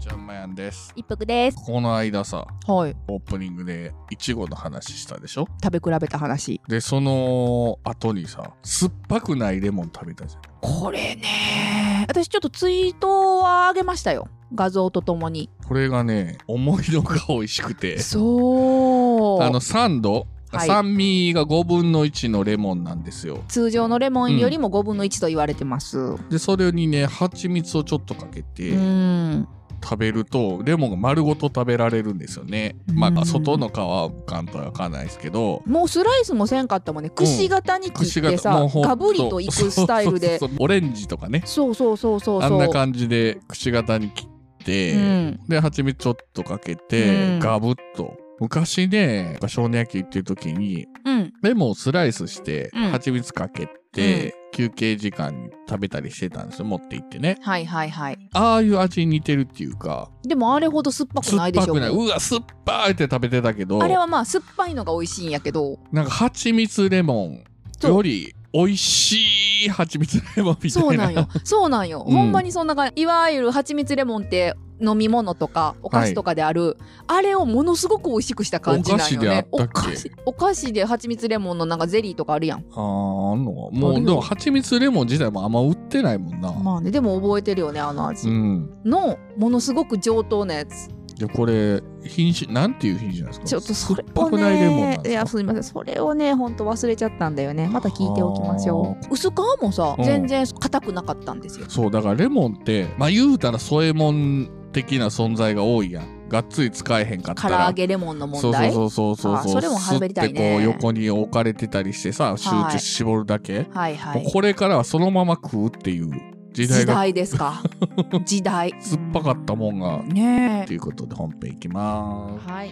ちゃんまやんです。一服です。この間さ、はい。オープニングでいちごの話したでしょ？食べ比べた話。で、その後にさ、酸っぱくないレモン食べたじゃん。これね。私ちょっとツイートはあげましたよ。画像とともに。これがね、思いのが美味しくて、そう。あの、酸度、はい酸味が5分の1のレモンなんですよ。通常のレモンよりも5分の1と言われてます。うで、それにね、蜂蜜をちょっとかけて、ん。食べるとレモンが丸ごと食べられるんですよね。まうんあ外の皮は関東はわかんないですけど。もうスライスもせんかったもんね。くし形に切ってさ、もうほんガブリといくスタイルで。そうそうそうオレンジとかねそうそうそうそうそう。あんな感じでくし形に切って、うん。で蜂蜜ちょっとかけて、うんガブッと昔ね少年野球行ってる時にうん。レモンをスライスしてうん蜂蜜かけて、休憩時間に食べたりしてたんですよ持って行ってねはいはいはい。ああいう味に似てるっていうかでもあれほど酸っぱく酸ないでしょ。っぱくないうわ酸っぱいって食べてたけどあれはまあ酸っぱいのが美味しいんやけど。なんか蜂蜜レモンより美味しい蜂蜜レモンみたいなそうなんよ。そうなんよ。うんほんまにそんな感じ。いわゆる蜂蜜レモンって飲み物とかお菓子とかである、あれをものすごく美味しくした感じなんよね。お菓子お菓子お菓子で蜂蜜レモンのなんかゼリーとかあるやん。あーあんのかもうでも蜂蜜レモン自体もあんま売ってないもんな、まあね、でも覚えてるよね、あの味。うんの、ものすごく上等なやつ。でこれ品種なんていう品種なんですか？ちょっとそれを酸っぱくないレモンなんね、いや、ですみません。それをね、ほんと忘れちゃったんだよね。また聞いておきましょう。薄皮もさ、うん全然硬くなかったんですよ。そうだからレモンってまあ言うたら添え物的な存在が多いやんがっつり使えへんかったら唐揚げレモンの問そう題。そうそうそうそうあそれも喋りたいね吸ってこう横に置かれてたりしてさ集中絞るだけ、はいはい。もうこれからはそのまま食うっていう時代時が代ですか？時代。酸っぱかったもんがねということで本編いきまえ。ーすはい。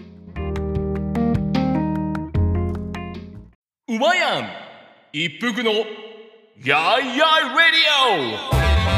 うまやん一服のやいやいレディオ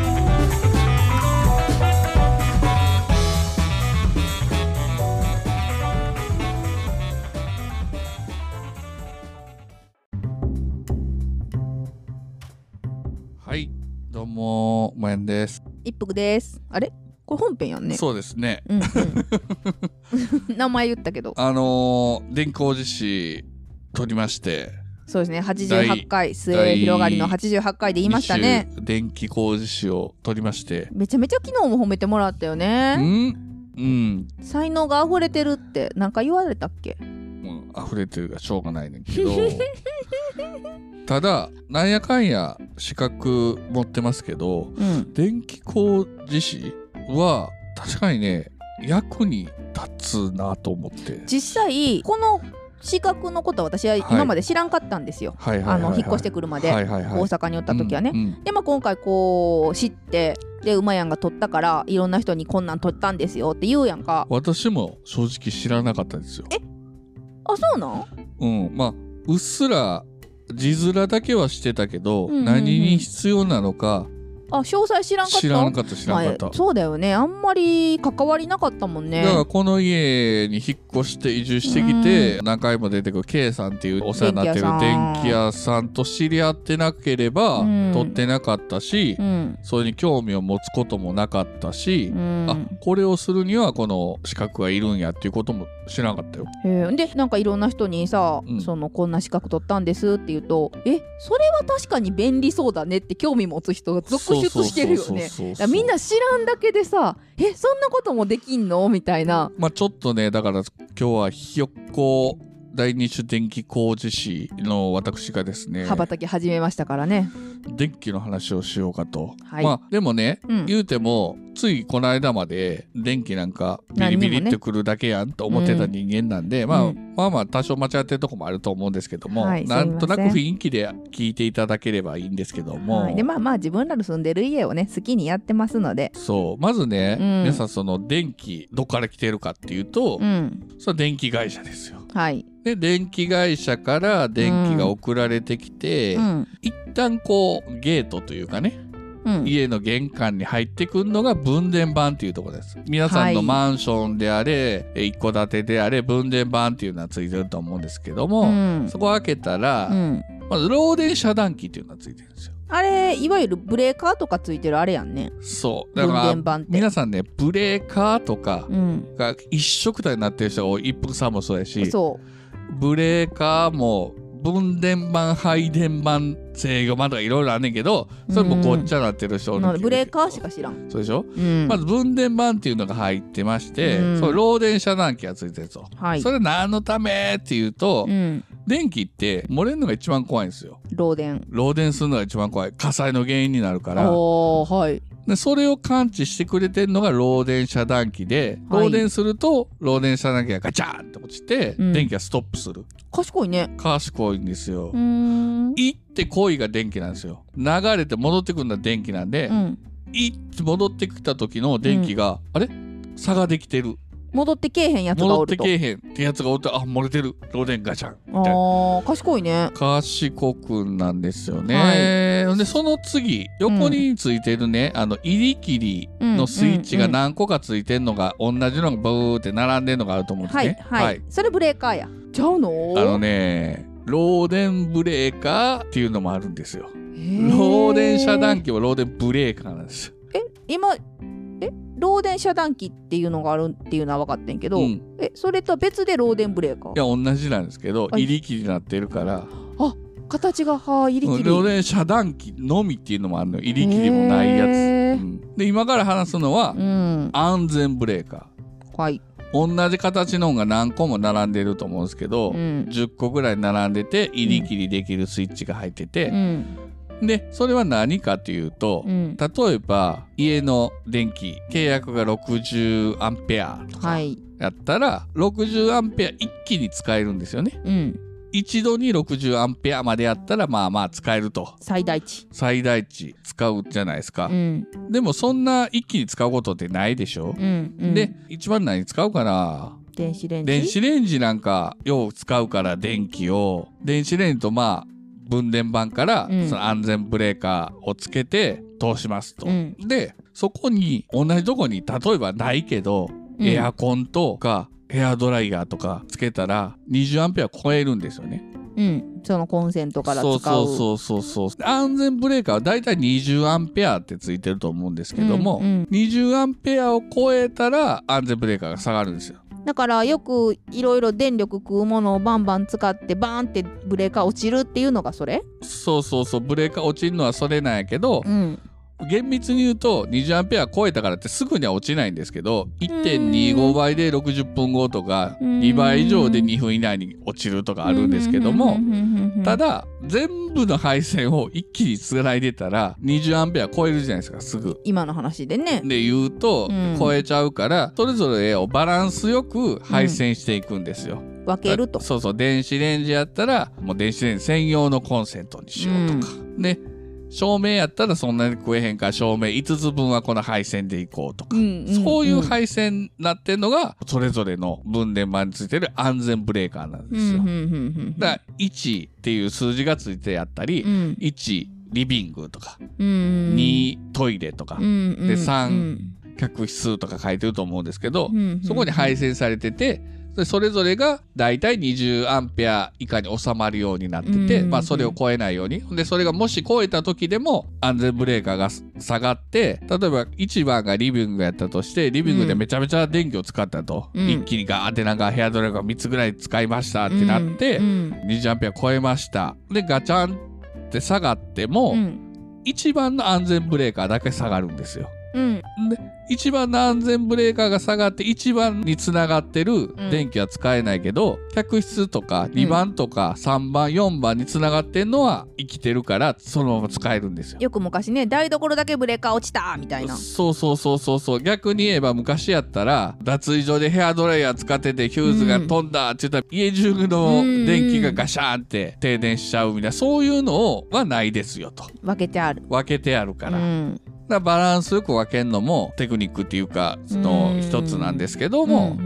もまやんです、一服です。あれ？これ本編やんね。そうですねうんうん。名前言ったけど。あのー、電光寺市撮りましてそうですね。88回、末広がりの88回で言いましたね。電気工事士を撮りましてめちゃめちゃ昨日も褒めてもらったようね。ん？うん才能が溢れてるってなんか言われたっけ？溢れてるがしょうがないねんけど ただなんやかんや資格持ってますけどうん。電気工事士は確かにね役に立つなと思って実際、この資格のことは私は今まで知らんかったんですよ。あの、引っ越してくるまで。はいはいはい、大阪におった時はね。うんうんでまあ今回こう知ってで馬やんが取ったからいろんな人にこんなん取ったんですよって言うやんか私も正直知らなかったですよあそうなん？うんまあうっすら字面だけはしてたけど、うんうんうん。何に必要なのかあ詳細知らんかった？知らんかった知らんかった、まあそうだよね。あんまり関わりなかったもんね。だからこの家に引っ越して移住してきて、何回も出てくる K さんっていうお世話になってる電気電気屋さんと知り合ってなければ、うん。取ってなかったし、うん。それに興味を持つこともなかったしう、ん。あこれをするにはこの資格がいるんやっていうことも知らなかったよ。へえでなんかいろんな人にさ、うん。そのこんな資格取ったんですって言うとえそれは確かに便利そうだねって興味持つ人が続出してるよね。そうそうそうそう。だからみんな知らんだけでさえそんなこともできんのみたいな。まあちょっとねだから今日はひよっこ第二種電気工事士の私がですね羽ばたき始めましたからね。電気の話をしようかと、はい。まあでもね、うん。言うてもついこの間まで電気なんかビリビリってくるだけやんと思ってた人間なんで、まあ、うまあまあ多少間違ってるとこもあると思うんですけども、はいなんとなく雰囲気で聞いていただければいいんですけども、はい、でまあまあ自分らの住んでる家をね好きにやってますので。そう。まずね、うん。皆さんその電気どっから来てるかっていうと、うん。それは電気会社ですよ。はい。で電気会社から電気が送られてきて、うん。一旦こうゲートというかねうん。家の玄関に入ってくるのが分電盤っていうところです皆さんのはいマンションであれ、え一戸建てであれ分電盤っていうのはついてると思うんですけども、うんそこを開けたら、うん。まず漏電遮断機っていうのがついてるんですよあれ、いわゆるブレーカーとかついてるあれやんね。そうだか分ら。皆さんねブレーカーとかうん。が一色体になってる人が多い一服さんもそうやしそブレーカーも分電盤配電盤制御盤とかいろいろあんねんけどそれもごっちゃなってる人う。おるなのでブレーカーしか知らん。そうでしょ、うん。まず分電盤っていうのが入ってまして、うんそれ漏電遮断機がついてると、はい。それ何のためっていうと、うん。電気って漏れるのが一番怖いんですよ。漏電。漏電するのが一番怖い。火災の原因になるから。はい。でそれを感知してくれてるのが漏電遮断機で、はい。漏電すると漏電遮断機がガチャンって落ちて、うん。電気がストップする。賢いね。賢いんですよ。行って恋が電気なんですよ。流れて戻ってくるのは電気なんで、うん。行って戻ってきた時の電気が、あれ？差ができてる戻ってけえへんやつが戻おると。ってけえへんってやつがおってあ漏れてる漏電ガチャンみたいなあー、賢いね。賢くなんですよね、でその次横についてるね、あの入り切りのスイッチが何個かついてんのが、同じのがブーって並んでんのがあると思うんですはい、ねはい。それブレーカーや。ちゃうの？あのね漏電ブレーカーっていうのもあるんですよ。へー。漏電遮断機は漏電ブレーカーなんです。よ、今、え漏電遮断機っていうのがあるっていうのは分かってんけど、うん、いえ、それとは別で漏電ブレーカー？や同じなんですけどはい入り切りになってるから形が、はあ、入り切り。漏電遮断機のみっていうのもあるのよ入り切りもないやつ、うんで今から話すのはうん。安全ブレーカはい。ー同じ形のが何個も並んでると思うんですけど、うん。10個ぐらい並んでて入り切りできるスイッチが入ってうて、ん。でそれは何かというと、うん。例えば家の電気契約が60アンペアとかはい。やったら、60アンペア一気に使えるんですよねうん。一度に60アンペアまでやったらまあまあ使えると最大値。最大値使うじゃないですか、うん。でもそんな一気に使うことってないでしょ、うん。うんで、一番何使うかな？電子レンジ？電子レンジなんかよう使うから電気を電子レンジとまあ分電盤からうんその安全ブレーカーをつけて通しますと。うんでそこに同じとこに例えばないけど、うんエアコンとかヘアドライヤーとかつけたら20アンペア超えるんですよね。うん。そのコンセントから使う。そうそうそうそうそう。安全ブレーカーはだいたい20アンペアってついてると思うんですけども、うんうん20アンペアを超えたら安全ブレーカーが下がるんですよ。だからよくいろいろ電力食うものをバンバン使ってバーンってブレーカー落ちるっていうのがそれ？そうそうそう。ブレーカー落ちるのはそれなんやけど、うん。厳密に言うと20アンペア超えたからってすぐには落ちないんですけど1.25倍で60分後とかうん2倍以上で2分以内に落ちるとかあるんですけどもただ全部の配線を一気につないでたら20アンペア超えるじゃないですかすぐ。今の話でね。で言うとうん超えちゃうからそれぞれをバランスよく配線していくんですよ。分けると。そうそう電子レンジやったらもう電子レンジ専用のコンセントにしようとか、で照明やったらそんなに食えへんから照明5つ分はこの配線でいこうとか、うんんそういう配線になってんのがそれぞれの分電盤についてる安全ブレーカーなんですよ。うんうんうんうんだから1っていう数字がついてやったり、うん。1リビングとか、うん2トイレとか、うんうんで3うん。客室とか書いてると思うんですけど、うん。そこに配線されててでそれぞれがだいたい20アンペア以下に収まるようになってて、うんまあ、それを超えないように。でそれがもし超えた時でも安全ブレーカーが下がって例えば1番がリビングやったとしてリビングでめちゃめちゃ電気を使ったと、うん。一気にガーってなんかヘアドライが3つぐらい使いましたってなって、うん20アンペア超えました。でガチャンって下がっても、うん。一番の安全ブレーカーだけ下がるんですよ。うん。で一番の安全ブレーカーが下がって一番につながってるん。電気は使えないけど、客室とか2番とか3番4番につながってんのは生きてるからそのまま使えるんですよ。よく昔ね台所だけブレーカー落ちたみたいな。そうそうそうそうそう。逆に言えば昔やったら脱衣所でヘアドライヤー使っててヒューズが飛んだって言ったら家中の電気がガシャーンって停電しちゃうみたいなそういうのはないですよと。分けてある。分けてあるから。うんだバランスよく分けるのもテクニックっていうかそのうん。一つなんですけども、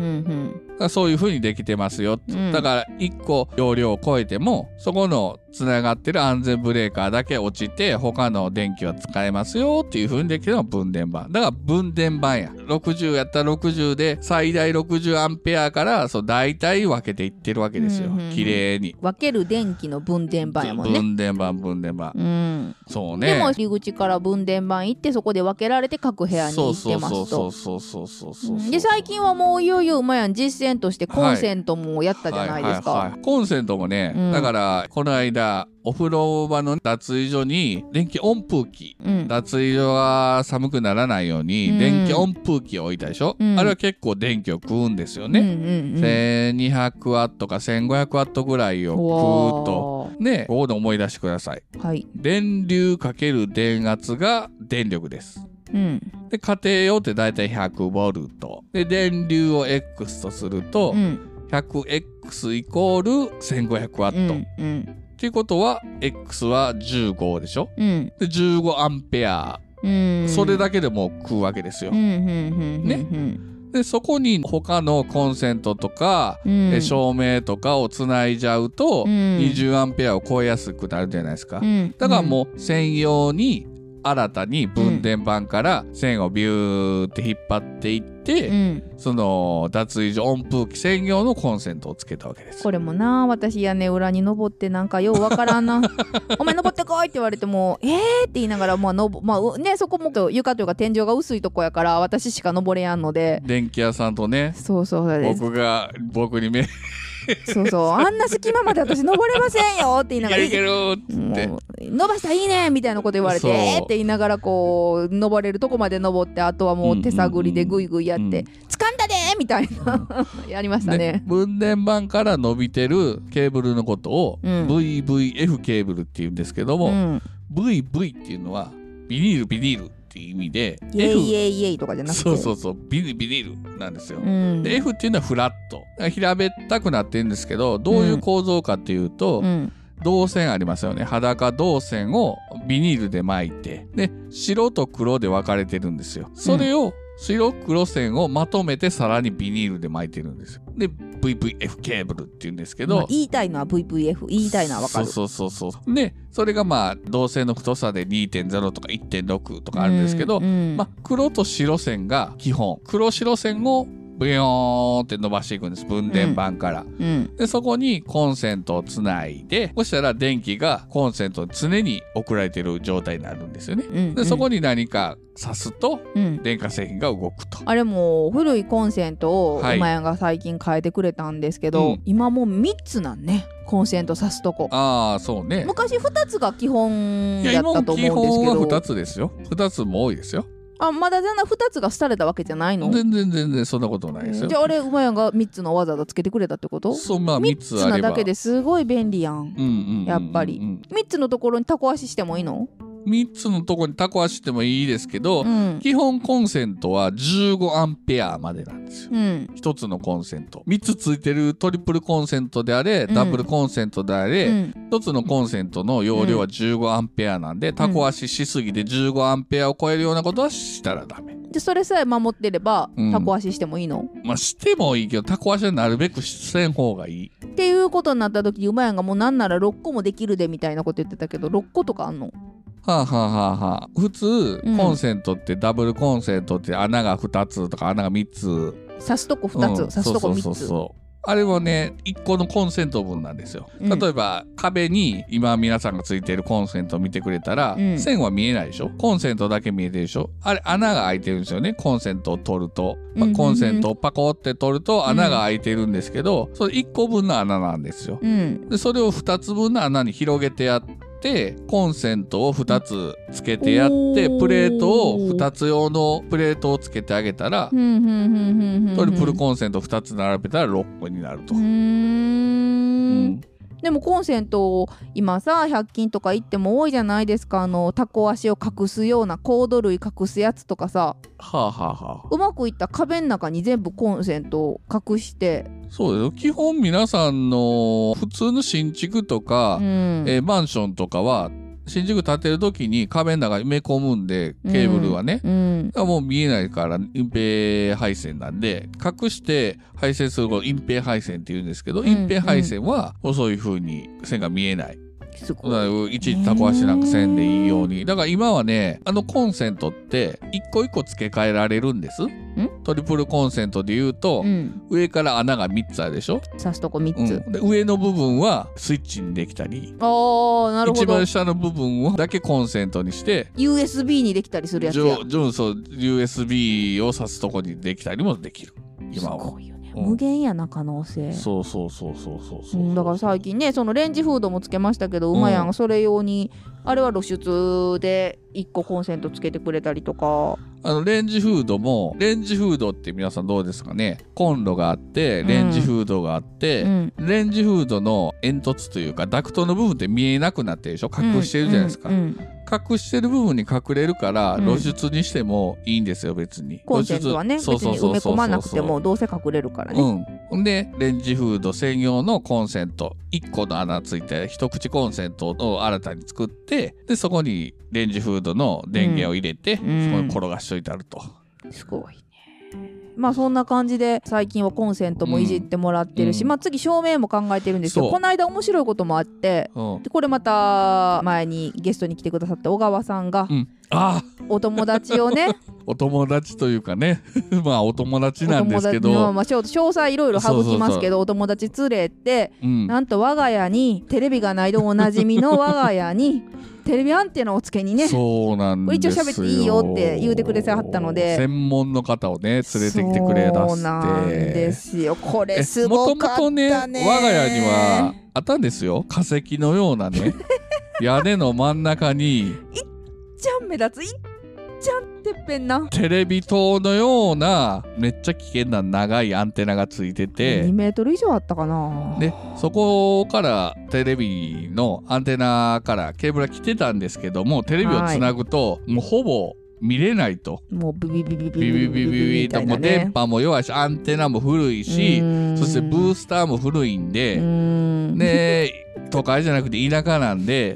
そういう風にできてますよ、うん。だから1個容量を超えてもそこのつながってる安全ブレーカーだけ落ちて他の電気は使えますよっていう風にできるのが分電盤。だから分電盤や。60やったら60で最大60アンペアからそう大体分けていってるわけですよ、うんうんうん。綺麗に。分ける電気の分電盤やもんね。分電盤分電盤、うん、そうね。でも入り口から分電盤行ってそこで分けられて各部屋に行ってますと。そうそうそうそうそうそうそうで最近はもういよいようまやん実践としてコンセントもやったじゃないですか。はいはいはい。コンセントもね、うん。だからこの間お風呂場の脱衣所に電気温風機。うん。脱衣所が寒くならないようにうん。電気温風機を置いたでしょ、うん。あれは結構電気を食うんですようんね、うんうん。1200ワットか1500ワットぐらいを食うと。うねここで思い出してください。はい。電流かける電圧が電力です。うん。で家庭用ってだいたい100ボルト。で電流を X とすると、うん。100X イコール1500ワット、うんうんっていうことは X は15でしょ？うん。で15アンペア、うん。それだけでもう食うわけですよ、ねうんでそこに他のコンセントとか、うん。え照明とかをつないじゃうと、うん。20アンペアを超えやすくなるじゃないですか、うん。だからもう専用に新たに分電盤から線をビューって引っ張っていって、うんその脱衣所温風機専用のコンセントをつけたわけですこれもな私屋根裏に登ってなんかようわからんな「お前登ってこい!」って言われても「えー!」って言いながらまあのぼまあうねそこも床というか天井が薄いとこやから私しか登れやんので電気屋さんとねそうそう僕が僕に目そうそう。あんな隙間まで私登れませんよって言いながらいけるって。伸ばしたらいいねみたいなこと言われてえーって言いながらこう登れるとこまで登ってあとはもう手探りでグイグイやって、うん掴んだでーみたいな。やりましたね。分電盤から伸びてるケーブルのことをうん。VVF ケーブルって言うんですけども、うん。VV っていうのはビニールビニールっていう意味でイエイイエイイエイとかじゃなくて。そうそうそう。ビニビニールなんですよ。うん。で F っていうのはフラット。平べったくなってるんですけどどういう構造かっていうと、うん。銅線ありますよね。裸銅線をビニールで巻いて。で白と黒で分かれてるんですよ。それを白黒線をまとめてさらにビニールで巻いてるんですよ。で VVF ケーブルっていうんですけど、まあ言いたいのは VVF 言いたいのはわかる。そうそうそうそうでそれがまあ銅線の太さで2.0とか1.6とかあるんですけど、まあ、黒と白線が基本。黒白線をブヨーンって伸ばしていくんです。分電盤から、うん。でそこにコンセントをつないでそしたら電気がコンセントに常に送られてる状態になるんですよね。うんでそこに何か挿すとうん。電化製品が動くと。あれも古いコンセントをはい馬屋が最近変えてくれたんですけど、うん今もう3つなんね。コンセント挿すとこ。ああそうね。昔2つが基本いややったと思うんですけ本はど2つですよ。2つも多いですよあまだ全然2つが廃れたわけじゃないの？全然全然そんなことないですよ。じゃああれ馬屋が3つのわざわざつけてくれたってこと？そうまあ3 3つつあれば。なだけですごい便利やん。うんうんうんうんやっぱり。3つのところにタコ足してもいいの？3つのとこにタコ足してもいいですけど、うん。基本コンセントは15アンペアまでなんですよ。うん。1つのコンセント。3つついてるトリプルコンセントであれ、うん。ダブルコンセントであれ、うん。1つのコンセントの容量は15アンペアなんで、タコ足しすぎて15アンペアを超えるようなことはしたらダメでそれさえ守ってればうん。タコ足してもいいの、まあしてもいいけどタコ足はなるべくせん方がいい。っていうことになった時に馬やんがもうなんなら6個もできるでみたいなこと言ってたけど6個とかあんの？はあはあはあはあ。普通、うん。コンセントってダブルコンセントって穴が2つとか穴が3つ。刺すとこ2つ、うん。刺すとこ3つ。そうそうそうそうあれはね1個のコンセント分なんですよ、うん。例えば壁に今皆さんがついてるコンセントを見てくれたら、うん。線は見えないでしょ？コンセントだけ見えてるでしょ？あれ穴が開いてるんですよね。コンセントを取ると、まあうんコンセントをパコって取ると穴が開いてるんですけど、それ1個分の穴なんですよ。うん。でそれを2つ分の穴に広げてやってコンセントを2つつけてやってプレートを2つ用のプレートをつけてあげたらトリプルコンセント2つ並べたら6個になると。でもコンセントを今さ100均とか行っても多いじゃないですか。あのタコ足を隠すようなコード類隠すやつとかさ。はあはあはあ。うまくいった壁の中に全部コンセントを隠して、そうですよ。基本皆さんの普通の新築とか、うん。えーマンションとかは新宿建てる時に壁の中に埋め込むんでケーブルはね、うん。もう見えないから隠蔽配線なんで隠して配線することを隠蔽配線って言うんですけど、ん。隠蔽配線はそういう風に線が見えないすごいらいちいちタコ足なんかせんでいいように。だから今はねあのコンセントって一個一個付け替えられるんです。トリプルコンセントで言うと、うん。上から穴が3つあるでしょ、刺すとこ3うん。つ、で上の部分はスイッチにできたり。ああなるほど。一番下の部分をだけコンセントにして。USB にできたりするやつや。上上そう USB を挿すとこにできたりもできる。今すはごいよ無限やな可能性。そうそうそうそうそうそう。うんだから最近ねそのレンジフードもつけましたけど、うまやんがそれ用にあれは露出で1個コンセントつけてくれたりとか。あのレンジフードもレンジフードって皆さんどうですかね？コンロがあってレンジフードがあって、うん。レンジフードの煙突というかダクトの部分って見えなくなってるでしょ？隠してるじゃないですか、うんうん隠してる部分に隠れるからうん。露出にしてもいいんですよ別に。コンセントはね別に埋め込まなくてもどうせ隠れるからね、うん。でレンジフード専用のコンセント。1個の穴ついて一口コンセントを新たに作ってでそこにレンジフードの電源を入れて、ん。そこに転がしといてあると、すごい。ねまあそんな感じで最近はコンセントもいじってもらってるし、うん。まあ次照明も考えてるんですよそう。この間面白いこともあってうん。でこれまた前にゲストに来てくださった小川さんがうん、ああお友達をね お友達というかね。まあお友達なんですけど、まあ、ちょっと詳細いろいろ省きますけどお友達連れてうん、なんと我が家にテレビがないでおなじみの我が家に テレビアンテナをつけにね。そうなんですよ。一応喋っていいよって言うてくれてはったので。専門の方をね連れてきてくれだして。そうなんですよ。これすごかったもとねね我が家にはあったんですよ。化石のようなね屋根の真ん中に。ちゃん目立ついっちゃんてっぺんな。テレビ塔のようなめっちゃ危険な長いアンテナがついて2てメートル以上あったかな。でそこからテレビのアンテナからケーブルが来てたんですけどもテレビをつなぐともうほぼ見れないと。もうビビビビビビビビビビビともう電波も弱いしアンテナも古いしそしてブースターも古いんでで都会じゃなくて田舎なんで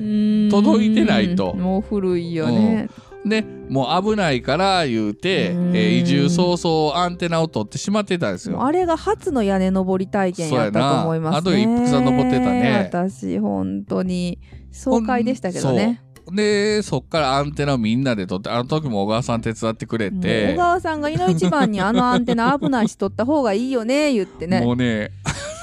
届いてないともう古いよね、でもう危ないから言うて、えうん。ー移住早々アンテナを取ってしまってたんですよ。あれが初の屋根登り体験やったと思いますね。あと一服さん登ってたね。私本当に。爽快でしたけどね。でそっからアンテナをみんなで取ってあの時も小川さん手伝ってくれて。小川さんがいの一番にあのアンテナ危ないし取った方がいいよね言ってね。もうね。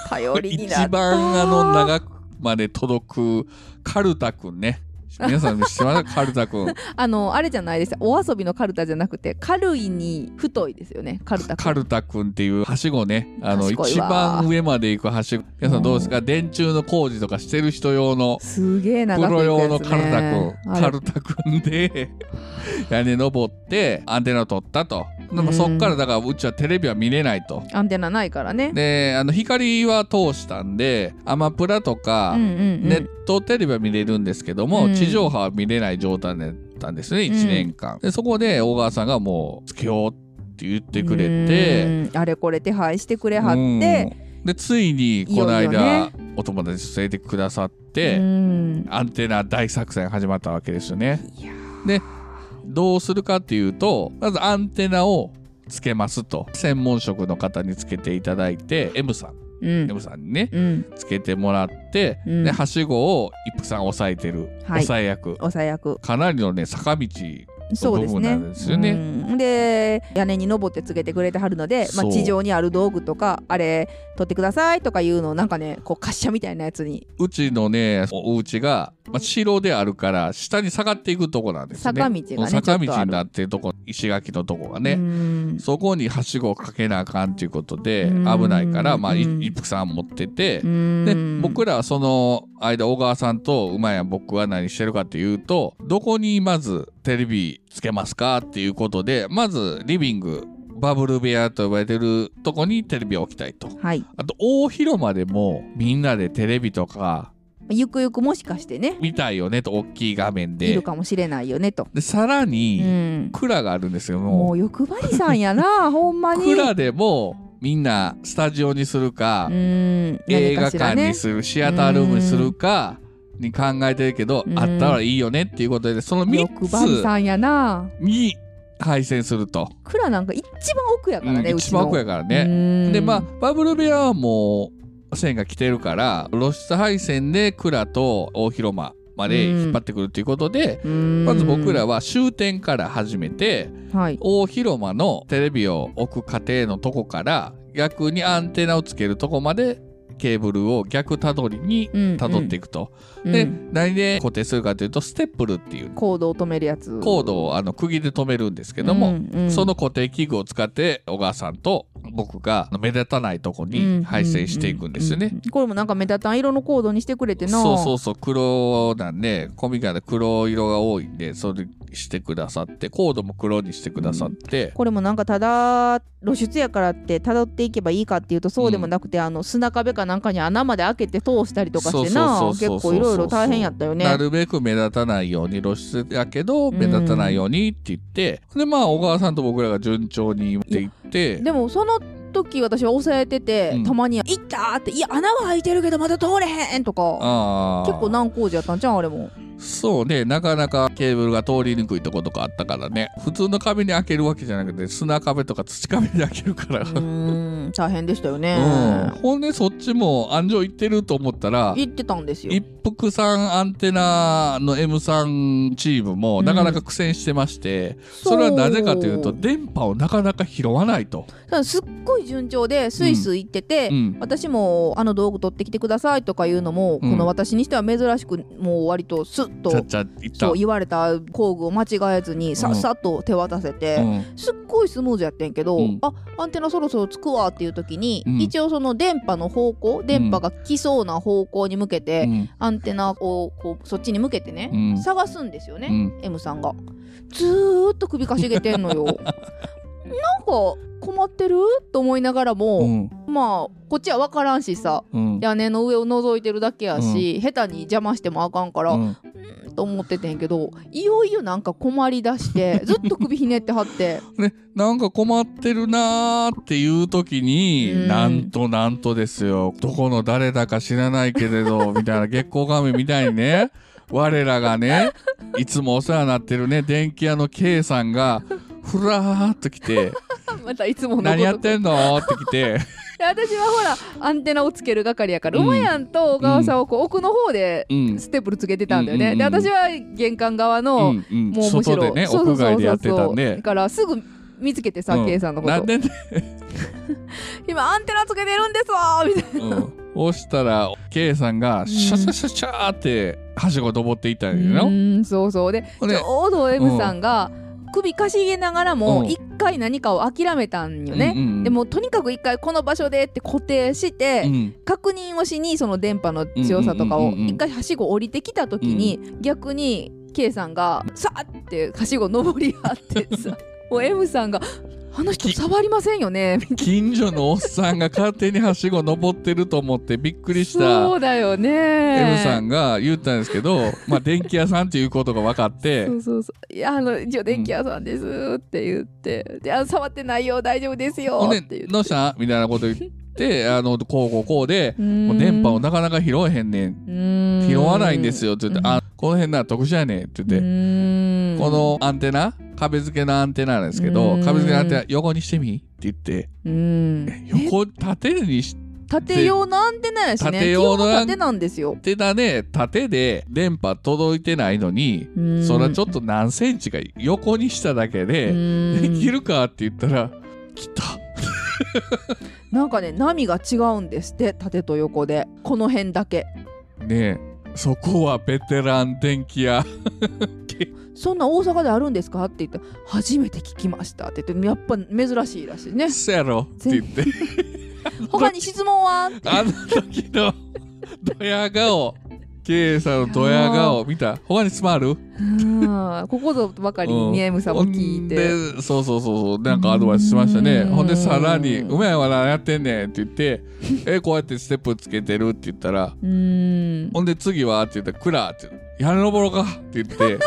頼りになった。一番あの長くまで届くカルタくんね 皆さん知ってます？カルタくんあのあれじゃないです。お遊びのカルタじゃなくて軽いに太いですよね。カルタカルタくんっていうはしごね。あの一番上まで行くはしご。皆さんどうですか？電柱の工事とかしてる人用のすげえプ長くロ用のカルタくん、ねあれ。カルタくんで 屋根登ってアンテナを取ったと。でもそっからだからうちはテレビは見れないと。アンテナないからね。であの光は通したんでアマプラとか、うんうんうん。ネットテレビは見れるんですけども、うん地上波は見れない状態だったんですね1年間、でそこで小川さんがもうつけようって言ってくれてうん。あれこれ手配してくれはってうん。でついにこの間ね。お友達連れてくださって、うん。アンテナ大作戦始まったわけですよね。でどうするかっていうとまずアンテナをつけますと。専門職の方につけていただいて M さんさんにねうん。つけてもらって、うん。ではしごを一服さん押さえてる、はい。押さえ役。お最悪かなりのね坂道そうですね。ですよね。うん。で屋根に登ってつけてくれてはるので、まあ、地上にある道具とかあれ取ってくださいとかいうのをなんかねこう滑車みたいなやつに。うちのねお家が、まあ、城であるから下に下がっていくとこなんですね。坂道がね坂道になってるとこ石垣のとこがうね、ん。そこにはしごをかけなあかんっていうことでうん。危ないから、まあ、一服さん持ってて、うん。で僕らはその間小川さんと馬や僕は何してるかっていうとどこにまずテレビつけますかっていうことでまずリビングバブル部屋と呼ばれてるとこにテレビを置きたいと。はい。あと大広間でもみんなでテレビとかゆくゆくもしかしてね。見たいよねと大きい画面いでるかもしれないよねと、でさらうにん、蔵があるんですよももう欲張りさんやな ほんまに。う蔵でもみんなスタジオにするか、うん。映画館にするシアタールームにするかに考えてるけど、うん。あったらいいよねっていうことでその欲張り3さんやな。つに配線すると、蔵なんか一番奥やからね、うん一番奥やからね。でまあバブル部屋はもう線が来てるから露出配線で蔵と大広間まで引っ張ってくるっていうことで、まず僕らは終点から始めてはい。大広間のテレビを置く過程のとこから逆にアンテナをつけるとこまでケーブルを逆たどりにたどっていくと。でうん。何で固定するかというとステップルっていう。コードを止めるやつ。コードをあの釘で止めるんですけども、うんうん。その固定器具を使って小川さんと僕が目立たないとこに配線していくんですよね。うん。うんうんこれもなんか目立たん色のコードにしてくれてなそうそうそう黒なんでコミカで黒色が多いんでそれしてくださってコードも黒にしてくださって、これもなんかただ露出やからって辿っていけばいいかっていうとそうでもなくて、あの砂壁かなんかに穴まで開けて通したりとかしてな。結構いろいろ大変やったよね。なるべく目立たないように露出やけどん目立たないようにって言って、でまあ小川さんと僕らが順調に言って。いってでもその時私は抑えてて、うん。たまに「行った!」って「いや穴は開いてるけどまだ通れへん!」とか。結構難工事やったんじゃんあれも。そうね。なかなかケーブルが通りにくいとことかあったからね。普通の壁に開けるわけじゃなくて砂壁とか土壁に開けるから、うーん大変でしたよね、うん、ほんでそっちも安城行ってると思ったら言ってたんですよ。一服さんアンテナの M さんチームもなかなか苦戦してまして、それはなぜかというと電波をなかなか拾わないと。すっごい順調でスイス行ってて、うん。私もあの道具取ってきてくださいとかいうのも、うん。この私にしては珍しくもう割とスッとちゃっちゃいった。そう言われた工具を間違えずにさっさっと手渡せて、うん。すっごいスムーズやってんけど、うん。あアンテナそろそろつくわっていう時に、うん。一応その電波の方向電波が来そうな方向に向けて、うん。アンテナをこうそっちに向けてね、うん。探すんですよね、うん。M さんが。ずーっと首かしげてんのよ。なんか困ってる？と思いながらも、うん。まあこっちは分からんしさうん。屋根の上を覗いてるだけやし、下手に邪魔してもあかんから、ううんん、と思っててんけどいよいよなんか困りだしてずっと首ひねってはって。ね、なんか困ってるなーっていう時に、うん。なんとなんとですよ。どこの誰だか知らないけれど みたいな月光仮面みたいにね我らがねいつもお世話になってるね電気屋の K さんがふらーっと来て またいつもの「こと何やってんの?」って来てで私はほらアンテナをつける係やから、うん。馬やんと小川さんをこう奥の方でうん。ステップルつけてたんだよね、うんうんうん。で私は玄関側の、うんうん。もうむしろねそうそうそうそう屋外でやってたんで。だからすぐ見つけてさ、うん。K さんのことなんでね、今アンテナつけてるんですわーみたいな。うん、そうしたら K さんがシャシャシャシャーってはしご登っていったんうやよ。ーんそうそう。でちょうど M さんが首かしげながらもうん。一回何かを諦めたんよね、うんうんうん。でもとにかく一回この場所でって固定して、うん。確認をしにその電波の強さとかを一回はしご降りてきた時に、逆に K さんがさーってはしご登りはってさもう M さんが「あの人触りませんよね」近所のおっさんが勝手にはしご登ってると思ってびっくりなした。そうだよね。M さんが言ったんですけど、まあ電気屋さんっていうことが分かって。そうそうそう。いやあの一応電気屋さんですって言って、であ触ってないよ。大丈夫ですよ。って言って。どうした？みたいなこと言って あのこうこうこうでもう電波をなかなか拾えへんねん。拾わないんですよって言って、うん。あこの辺なら特殊やねんってう言って、このアンテナ壁付けのアンテナなんですけどうん。壁付けのアンテナ横にしてみって言ってうん。横縦にし縦用のアンテナやしね。縦用の縦なんですよ。てだね縦で電波届いてないのにそれはちょっと何センチか横にしただけでできるかって言ったら来た。なんかね波が違うんですって縦と横で。この辺だけ。ねえそこはベテラン電気屋 そんな大阪であるんですか？って言ったら初めて聞きましたって言ってやっぱ珍しいらしいね。そやろ？って言って。他に質問は？って。あの時のドヤ顔。K さんのドヤ顔。見た？他に質問ある？うん。ここぞばかりにね M さんも聞いて。ほんでそうそうそうそう。なんかアドバイスしましたね。うん。ほんでさらに「うまいわなやってんねん」って言って「えこうやってステップつけてる」って言ったらうーん。ほんで次は？って言ったら「クラ」って「屋根登ろうか」って言って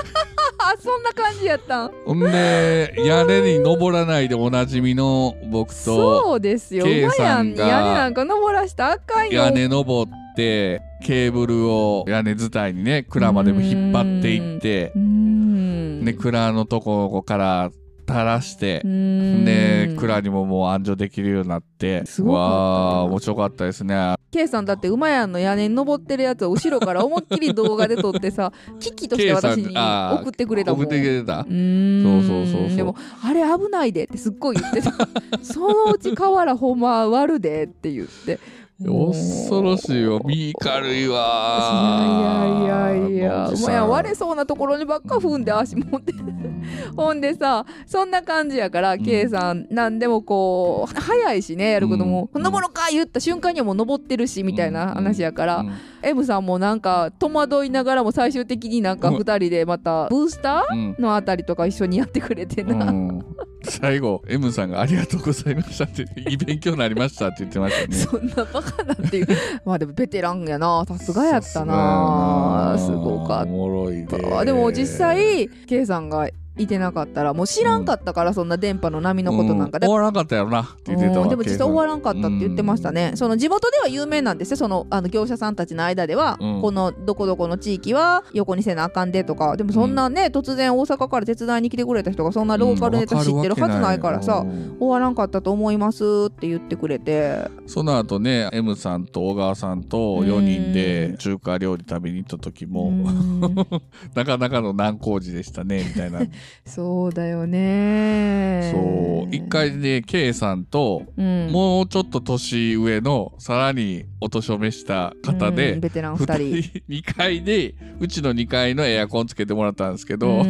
あそんな感じやったん。ほんで屋根に登らないでおなじみの僕とそうですよ。K さんがに屋根なんか登らしたらあかんよ。屋根登ってケーブルを屋根伝いにね蔵までも引っ張っていってうーん。で蔵のとこから垂らしてで蔵にももう安城できるようになってすごわあ面白かったですね。K さんだって馬やんの屋根に登ってるやつを後ろから思いっきり動画で撮ってさ 危機として私に送ってくれたもん。送ってくれた。そうそうそうでもあれ危ないでってすっごい言ってた。そのうち瓦ほんま割るでって言って恐ろしいよ身軽いわ。いやいやいやもうや割れそうなところにばっか踏んで足持って。ほんでさそんな感じやから、うん。K さん何でもこう早いしねやることも、うん。登ろうか言った瞬間にはもう登ってるしみたいな話やから、うん。M さんもなんか戸惑いながらも最終的になんかうん。2人でまたブースタうん。ーのあたりとか一緒にやってくれてな、うん。最後 M さんが「ありがとうございました」って「いい勉強になりました」って言ってましたね。そんなバカなっていうまあでもベテランやな。さすがやったな。さすごかっおもろいで。たでも実際 K さんがいてなかったらもう知らんかったから、そんな電波の波のことなんか。で、う終わらなかったやろなって言ってたでも実際終わららんかったって言ってましたね、その地元では有名なんですよそのあの業者さんたちの間では、うん。このどこどこの地域は横にせなあかんでとか。でもそんなね、突然大阪から手伝いに来てくれた人がそんなローカルネタ知ってるはずないからさ、終わらんかったと思いますって言ってくれて。その後ね M さんと小川さんと4人で中華料理食べに行った時も、うん。なかなかの難工事でしたねみたいな そうだよね。そう一回ね K さんとうん。もうちょっと年上のさらにお年を召した方で、うんベテラン2 2人。人2階でうちの2階のエアコンつけてもらったんですけど、うん。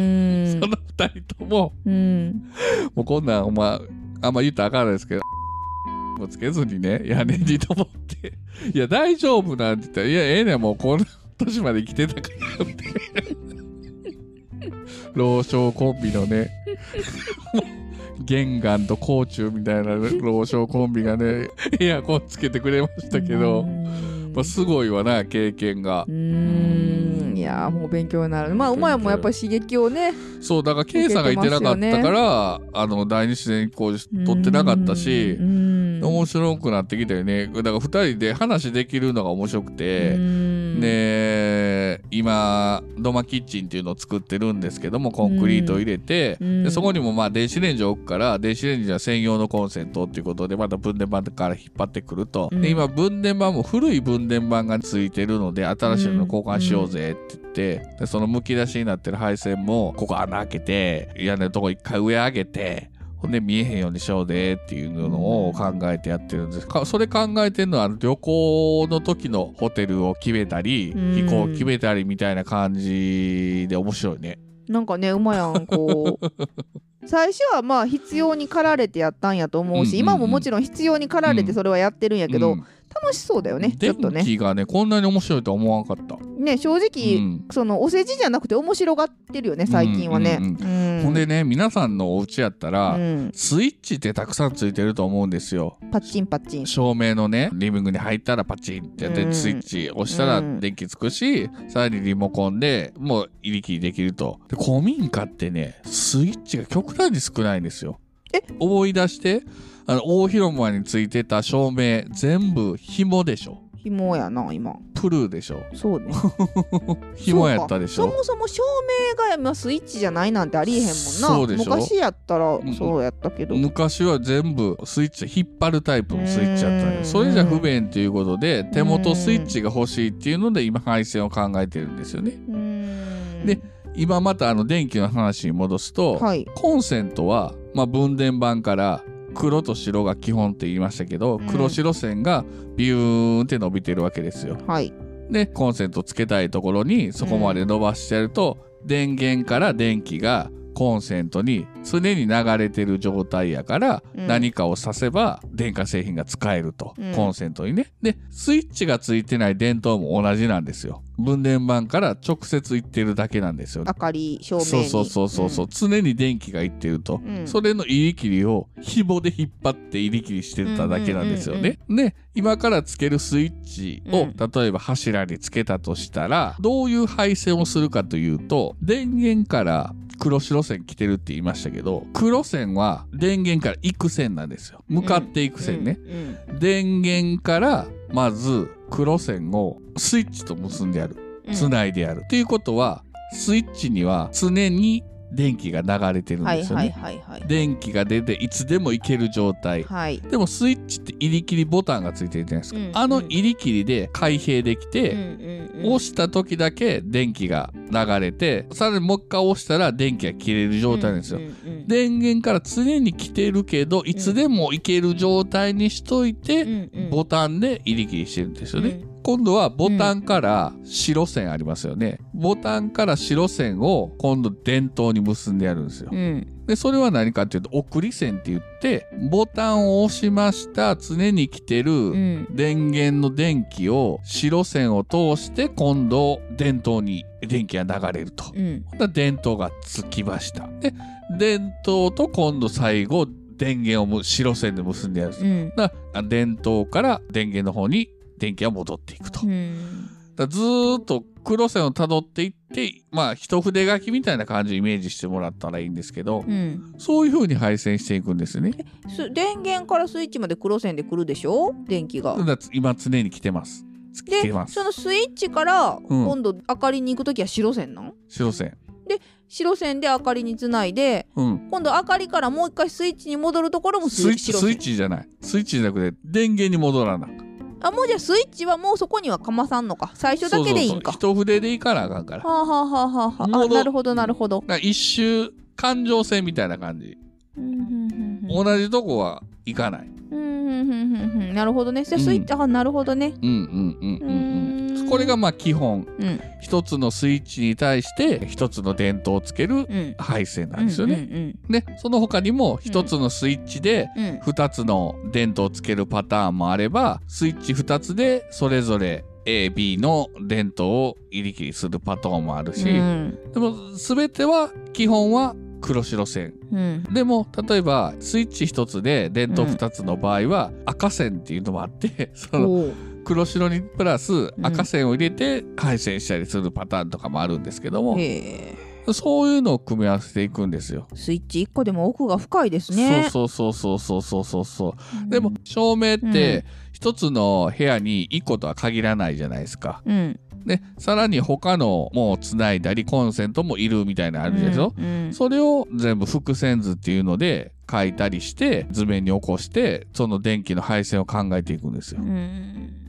その2人ともうん。もうこんなんお前あんま言ったらあかんないですけどもつけずにね屋根に登って「いや大丈夫なん」て言ったら「いやええねんもうこの年まで生きてたから」って老少コンビのね玄関と甲虫みたいな老少コンビがねエアコンつけてくれましたけど、うん。まあ、すごいわな経験が。う。ーん。いやーもう勉強になる。まあ馬やもやっぱり刺激をねそうだから K さんがいてなかったから、あの第二自然工事撮ってなかったしう、ん。面白くなってきたよね。だから2人で話できるのが面白くて、うんで今土間キッチンっていうのを作ってるんですけどもコンクリートを入れて、うん。でそこにもまあ電子レンジを置くから電子レンジは専用のコンセントっていうことでまた分電盤から引っ張ってくると、うん。で今分電盤も古い分電盤がついてるので新しいの交換しようぜって言って、でそのむき出しになってる配線もここ穴開けて屋根のとこ一回上上げてほんで見えへんようにしようでっていうのを考えてやってるんです。かそれ考えてるのは旅行の時のホテルを決めたりうん。飛行決めたりみたいな感じで面白いね。なんかね馬やんこう。最初はまあ必要に駆られてやったんやと思うし、うんうんうん今ももちろん必要に駆られてそれはやってるんやけど、うん楽しそうだよねちょっとね。電気がねこんなに面白いとは思わなかった。ね正直、うん。そのお世辞じゃなくて面白がってるよね最近はね。うん。うんほんでね皆さんのお家やったら、うん。スイッチってたくさんついてると思うんですよ。パッチンパッチン。照明のねリビングに入ったらパチンってやって、うん。スイッチ押したらうん。電気つくし、さらにリモコンでもう入り切りできると。で古民家ってねスイッチが極端に少ないんですよ。え？思い出してあの大広間についてた照明全部紐でしょ？紐やな今。プルーでしょ？そうね。紐やったでしょ？そもそも照明が今スイッチじゃないなんてありえへんもんな。そうでしょ？昔やったらんそうやったけど。昔は全部スイッチ引っ張るタイプのスイッチやったんよ。それじゃ不便っていうことで手元スイッチが欲しいっていうので今配線を考えてるんですよね。で今またあの電気の話に戻すと、はい。コンセントは、まあ、分電盤から黒と白が基本って言いましたけど、うん。黒白線がビューンって伸びてるわけですよ。はい。でコンセントつけたいところにそこまで伸ばしてやると、電源から電気がコンセントに常に流れてる状態やから、うん。何かをさせば電化製品が使えると、うん。コンセントにね。でスイッチがついてない電灯も同じなんですよ分電盤から直接いってるだけなんですよ明かり照明に。そうそうそうそうそう、常に電気がいってると、うん。それの入り切りを紐で引っ張って入り切りしてただけなんですよね。で今からつけるスイッチを、うん。例えば柱につけたとしたらどういう配線をするかというと電源から黒白線来てるって言いましたけど黒線は電源から行く線なんですよ。向かっていく線ね、うん電源からまず黒線をスイッチと結んである。うんつないである、っていうことはスイッチには常に電気が流れてるんですよね、電気が出ていつでも行ける状態。はい。でもスイッチって入り切りボタンがついてるじゃないですか、うんあの入り切りで開閉できて、うんうんうん押した時だけ電気が流れてさらにもう一回押したら電気が切れる状態なんですよ、うんうんうん電源から常に来てるけどいつでも行ける状態にしといて、うんうんボタンで入り切りしてるんですよね、うん今度はボタンから白線ありますよね、ボタンから白線を今度電灯に結んでやるんですよ、うん。でそれは何かっていうと送り線って言ってボタンを押しました常に来てるうん。電源の電気を白線を通して今度電灯に電気が流れると。うん。電灯がつきました。で電灯と今度最後電源をむ白線で結んでやるんですよ。うん。だから電灯から電源の方に電気が戻っていくと。だずーっと黒線をたどっていってまあ一筆書きみたいな感じをイメージしてもらったらいいんですけど、うんそういう風に配線していくんですね。す電源からスイッチまで黒線で来るでしょ？電気が今常に来てます。来でそ。のスイッチからうん今度明かりに行く時は白線なん白線。白線で明かりにつないでうん。今度明かりからもう一回スイッチに戻るところもススイッチ、白線スイッチじゃない。スイッチじゃなくて、電源に戻らなあかん。あもうじゃあスイッチはもうそこにはかまさんのか。最初だけでいいんか。一筆でいかなあかんから。はあはあはあはあなるほどなるほど。ら一周、環状線みたいな感じ。うんうんうん同じとこは行かない。うんうんうんうんうん。なるほどね。じゃあスイッチ、あなるほどね。うんうんうんうん。うん。これがまあ基本。うん。一つのスイッチに対して一つの電灯をつけるうん。配線なんですよね。ねで、その他にも一つのスイッチでうん。うん。2つの電灯をつけるパターンもあればスイッチ2つでそれぞれ AB の電灯を入り切りするパターンもあるし、うん。でも全ては基本は黒白線。うん。でも例えばスイッチ1つで電灯2つの場合は赤線っていうのもあって そのおう黒白にプラス赤線を入れて回線したりするパターンとかもあるんですけども、そういうのを組み合わせていくんですよ。スイッチ1個でも奥が深いですね。そうそうそうそうそうそうそうう。ん。でも照明って一つの部屋に1個とは限らないじゃないですか。うん。でさらに他のもうつないだりコンセントもいるみたいなのあるでしょ、うんうん。それを全部伏線図っていうので書いたりして図面に起こしてその電気の配線を考えていくんですよ。うん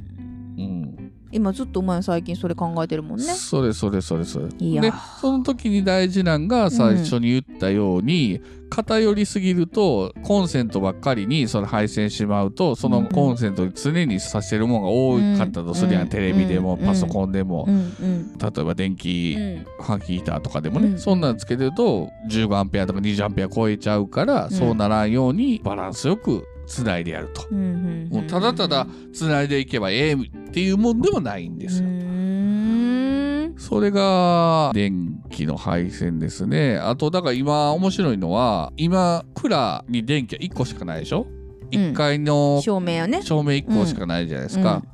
うん、今ずっとお前最近それ考えてるもんね。それそれそれそれ。でその時に大事なんが最初に言ったように、偏りすぎるとコンセントばっかりにその配線しまうとそのコンセントに常に挿してるものが多かったとするやん、うん。テレビでもうん。パソコンでも、うん。うん。例えば電気、うんファンヒーターとかでもね、うん。そんなんつけてると15アンペアとか20アンペア超えちゃうから、ん。そうならんようにバランスよくつないでやると。うんうんもうただただつないでいけばええっていうもんではないんですよ。それが電気の配線ですね。あとだから今面白いのは今蔵に電気は1個しかないでしょ？うん ?1 階の照明よね照明1個しかないじゃないですか。で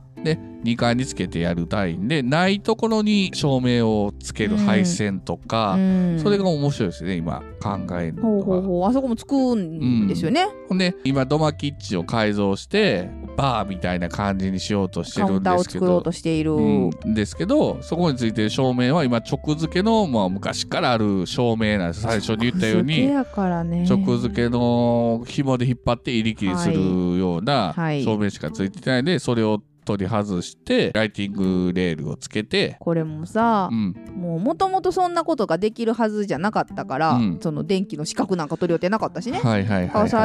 2階につけてやる単位でないところに照明をつける配線とか、うん。それが面白いですね今考えるのほうほうが。ほう。あそこもつくんですよね、ほんで今土間キッチンを改造してバーみたいな感じにしようとしてカウンターるんですけを作ろうどとしている、うん、ですけどそこについてる照明は今直付けの、まあ、昔からある照明なんです。最初に言ったように直付けの紐で引っ張って入り切りするようなはい。照明しかついてないのでそれを取り外してライティングレールをつけて、これもさう、ん、もうもともとそんなことができるはずじゃなかったから、うん。その電気の四角なんか取り寄ってなかったしね、最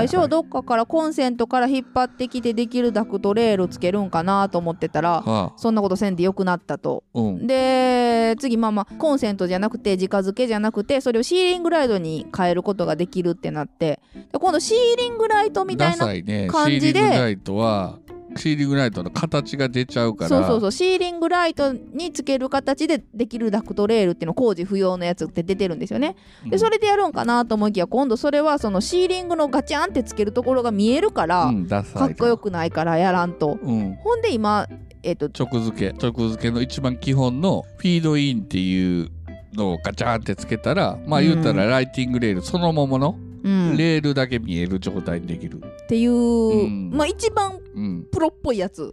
初どっかからコンセントから引っ張ってきてできるダクトレールつけるんかなと思ってたらはそんなことせんでよくなったと。あ、うん。で次まあまあコンセントじゃなくて直付けじゃなくてそれをシーリングライトに変えることができるってなって。で今度シーリングライトみたダいな感じでシーリングライトはシーリングライトの形が出ちゃうから。そうそうそう。シーリングライトにつける形でできるダクトレールっていうの工事不要のやつって出てるんですよね。でそれでやるんかなと思いきや今度それはそのシーリングのガチャンってつけるところが見えるから、うん、かっこよくないからやらんと。うん。ほんで今えっ、と直付け。直付けの一番基本のフィードインっていうのをガチャンってつけたら、まあ言うたらライティングレールそのままのうん、っレールだけ見える状態にできる。ていう、うん。まあ一番うん。プロっぽいやつ。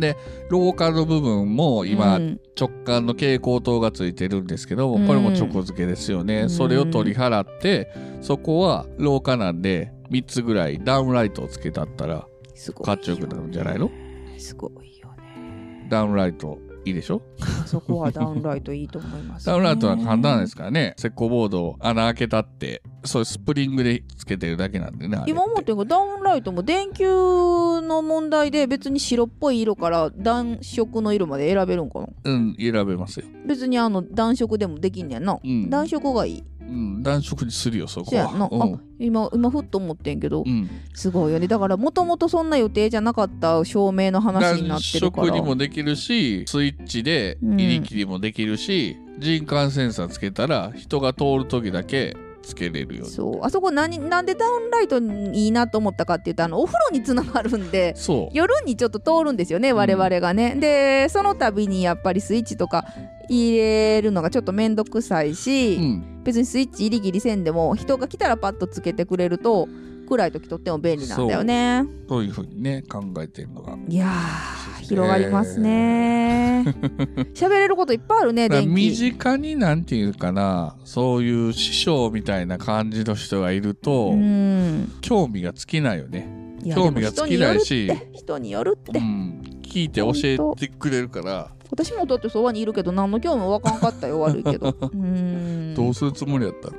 で、廊下の部分も今、うん。直感の蛍光灯がついてるんですけど、うん。これも直付けですよね。うん。それを取り払って、そこは廊下なんで、3つぐらいダウンライトをつけたったら、すごいかっちょよくなるんじゃないの？すごいよね。ダウンライトいいでしょ？あ そこはダウンライトいいと思います、ね、ダウンライトは簡単ですからね。石膏ボードを穴開けたって、そうスプリングでつけてるだけなんでね。今思ってるけどダウンライトも電球の問題で別に白っぽい色から暖色の色まで選べるんかな？うん、選べますよ。別にあの暖色でもできんねんな、うん。暖色がいいうん、暖色にするよ、そこは。そうやん今今ふっと思ってんけど、うん。すごいよねだからもともとそんな予定じゃなかった照明の話になってるから暖色にもできるし、スイッチでうん入り切りもできるし、人感センサーつけたら人が通る時だけつけれるよ。そうあそこ何なんでダウンライトにいいなと思ったかっていうとあのお風呂につながるんでそう。夜にちょっと通るんですよね我々がね、でその度にやっぱりスイッチとか入れるのがちょっと面倒くさいし、うん。別にスイッチ入り切りせんでも人が来たらパッとつけてくれると暗い時とっても便利なんだよね。そう。いうふうにね、考えてるのが。いやー広がりますね。喋れることいっぱいあるね身近になんていうかな、そういう師匠みたいな感じの人がいると、うん。興味が尽きないよね。興味が尽きないし。人によるって。うん。聞いて教えてくれるから、私もだってそばにいるけど何の興味もわかんかったよ悪いけど。うん。どうするつもりやったの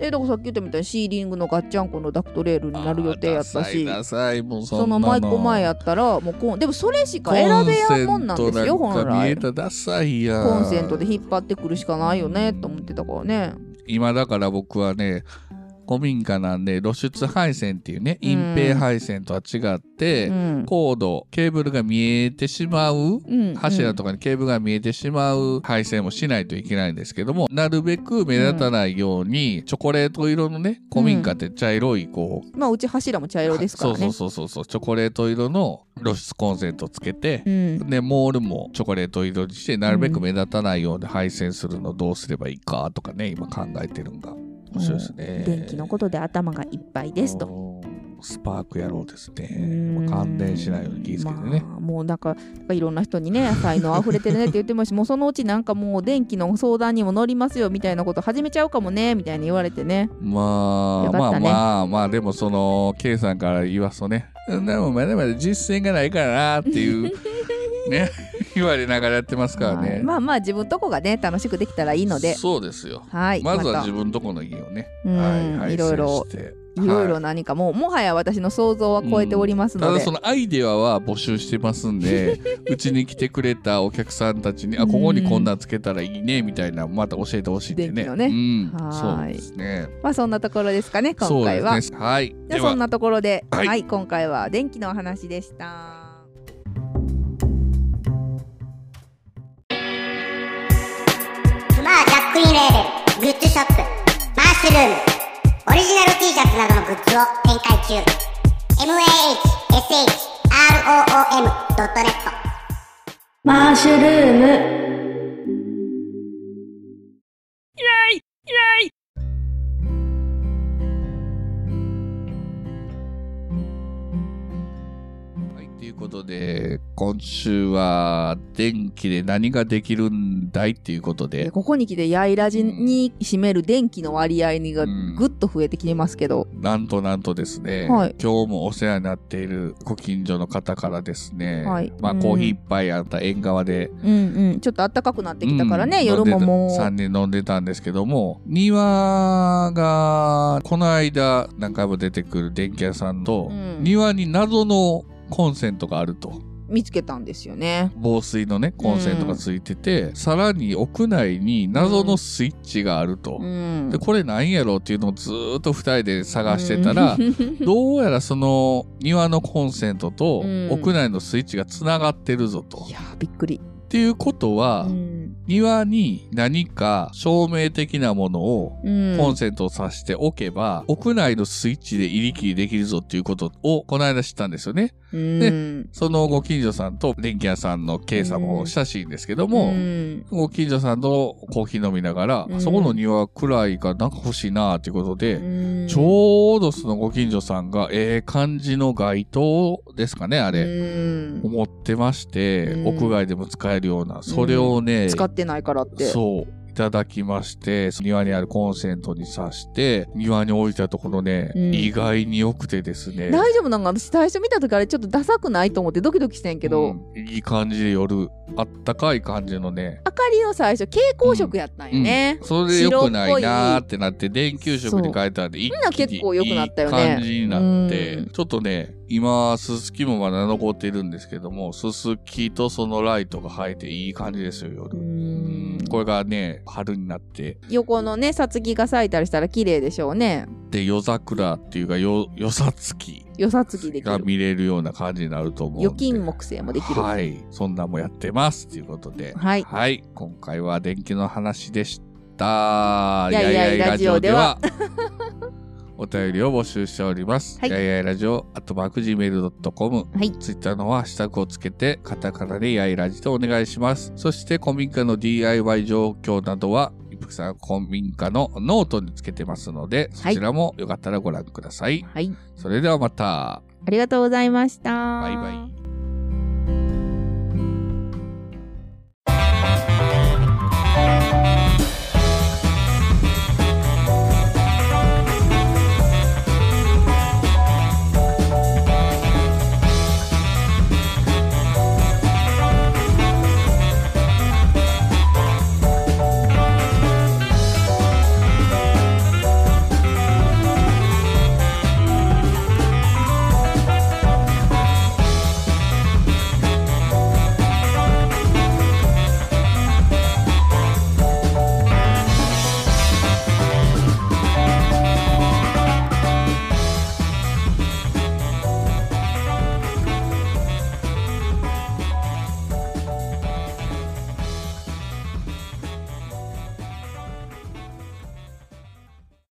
えだからさっき言ったみたいにシーリングのガッチャンコのダクトレールになる予定やったし。そのマイク前やったらもうこうでもそれしか選べやんもんなんですよ本来。コンセントで引っ張ってくるしかないよねと思ってたからね。今だから僕はね古民家なんで露出配線っていうねうん。隠蔽配線とは違って、うん。コードケーブルが見えてしまううん。柱とかにケーブルが見えてしまう配線もしないといけないんですけどもなるべく目立たないように、チョコレート色のね古民家って茶色いこう、まあうち柱も茶色ですからね。そうそうそうそうチョコレート色の露出コンセントつけて、うん。でモールもチョコレート色にしてなるべく目立たないように配線するのどうすればいいかとかね今考えてるんが面白いですね。電気のことで頭がいっぱいですとうんスパーク野郎ですうね。感電しないように気をつけてね。まあもうなんかいろんな人にね才能あふれてるねって言ってますし もうそのうちなんかもう電気の相談にも乗りますよみたいなこと始めちゃうかもねみたいに言われてねまあ、まあまあまあでもその K さんから言わすとねでもまだまだ実践がないからなっていうね 言われながらやってますからはい。ね。まあまあ自分とこがね楽しくできたらいいので。そうですよ。はい。まずはた。自分とこの家をね、うん。はい、配いろいろいろいろは何かもうもはや私の想像は超えておりますので、ただそのアイデアは募集してますんで うちに来てくれたお客さんたちにあここにこんなんつけたらいいねみたいなまた教えてほしいんでね。ね。うん、はい。そうですね。まあそんなところですかね今回は。そうですね。はい。じゃそんなところで、は、はいい今回は電気のお話でした。ショップマッシュルームオリジナル T シャツなどのグッズを展開中。Mahshroom.net マッシュルーム。ことで今週は電気で何ができるんだいっていうことで。でここに来てヤイラジに占める電気の割合がうん。ぐっと増えてきてますけど、なんとなんとですね、はい。今日もお世話になっているご近所の方からですね、はい。うん。まあコーヒー一杯あった縁側で。うんうん、ちょっと暖かくなってきたからね、うん。夜もも3人飲んでたんですけども、庭が、この間何回も出てくる電気屋さんと、うん。庭に謎のコンセントがあると。見つけたんですよね。防水のね、コンセントがついてて、さらに屋内に謎のスイッチがあると。うんで、これ何やろうっていうのをずーっと二人で探してたら、うん どうやらその庭のコンセントとうん屋内のスイッチがつながってるぞと。いやーびっくり。っていうことは、うん庭に何か照明的なものをうんコンセントを挿しておけば、屋内のスイッチで入り切りできるぞっていうことをこの間知ったんですよね。うん。そのご近所さんと電気屋さんの K さんも親しいんですけども、うん。ご近所さんとコーヒー飲みながら、うん。そこの庭暗いからなんか欲しいなっていうことで、うん。ちょうどそのご近所さんがええ感じの街灯ですかね、あれ。うん。思ってまして、うん。屋外でも使えるような、それをね、使ってないからって。そう、いただきまして、庭にあるコンセントに挿して、庭に置いたところね、うん。意外に良くてですね。大丈夫？なんか私最初見た時あれちょっとダサくない？と思ってドキドキしてんけど、うん。いい感じで夜、あったかい感じのね。明かりを最初蛍光色やったんよね。うん。それで良くないなーってなって、電球色に変えたんで、一みん。な結構良くなったよね。いい感じになってうん、ちょっとね、今、すすきもまだ残っているんですけども、すすきとそのライトが映えていい感じですよ、夜。これがね、春になって、横のね、さつきが咲いたりしたら綺麗でしょうね。で、夜桜っていうか、よ、よさつきよさつきできる。が見れるような感じになると思う。預金木星もできる。はい。そんなんもやってます。ということで。はいはい。今回は電気の話でした。やいやいラジオではお便りを募集しております。はいやいやいラジオ、あとマーク Gmail.com。はい。ツイッターのはハッシュタグをつけて、カタカナでやいラジとお願いします。そして、古民家の DIY 状況などは、一服さん古民家のノートにつけてますので、そちらもよかったらご覧ください。はい。それではまた。ありがとうございました。バイバイ。